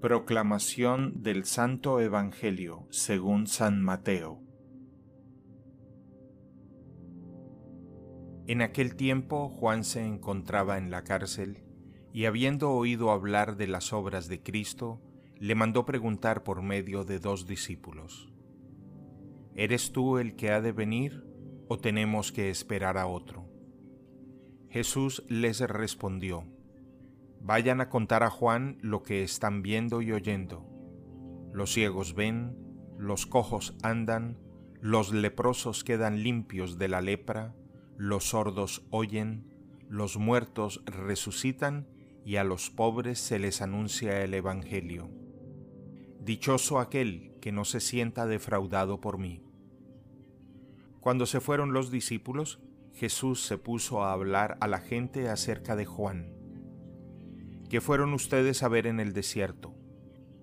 Proclamación del Santo Evangelio según San Mateo En aquel tiempo Juan se encontraba en la cárcel y habiendo oído hablar de las obras de Cristo, le mandó preguntar por medio de dos discípulos, ¿Eres tú el que ha de venir o tenemos que esperar a otro? Jesús les respondió, Vayan a contar a Juan lo que están viendo y oyendo. Los ciegos ven, los cojos andan, los leprosos quedan limpios de la lepra, los sordos oyen, los muertos resucitan y a los pobres se les anuncia el Evangelio. Dichoso aquel que no se sienta defraudado por mí. Cuando se fueron los discípulos, Jesús se puso a hablar a la gente acerca de Juan ¿Qué fueron ustedes a ver en el desierto?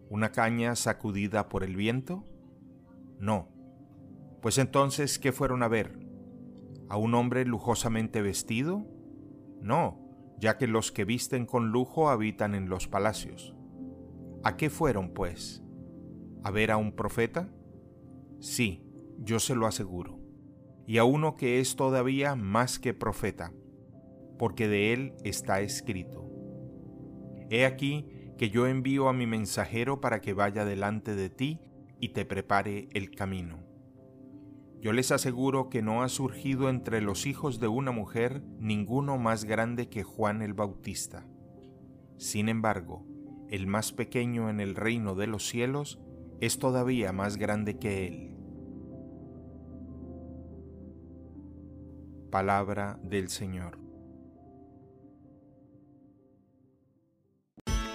¿Una caña sacudida por el viento? No. Pues entonces, ¿qué fueron a ver? ¿A un hombre lujosamente vestido? No, ya que los que visten con lujo habitan en los palacios. ¿A qué fueron, pues? ¿A ver a un profeta? Sí, yo se lo aseguro. Y a uno que es todavía más que profeta, porque de él está escrito He aquí que yo envío a mi mensajero para que vaya delante de ti y te prepare el camino. Yo les aseguro que no ha surgido entre los hijos de una mujer ninguno más grande que Juan el Bautista. Sin embargo, el más pequeño en el reino de los cielos es todavía más grande que él. Palabra del Señor.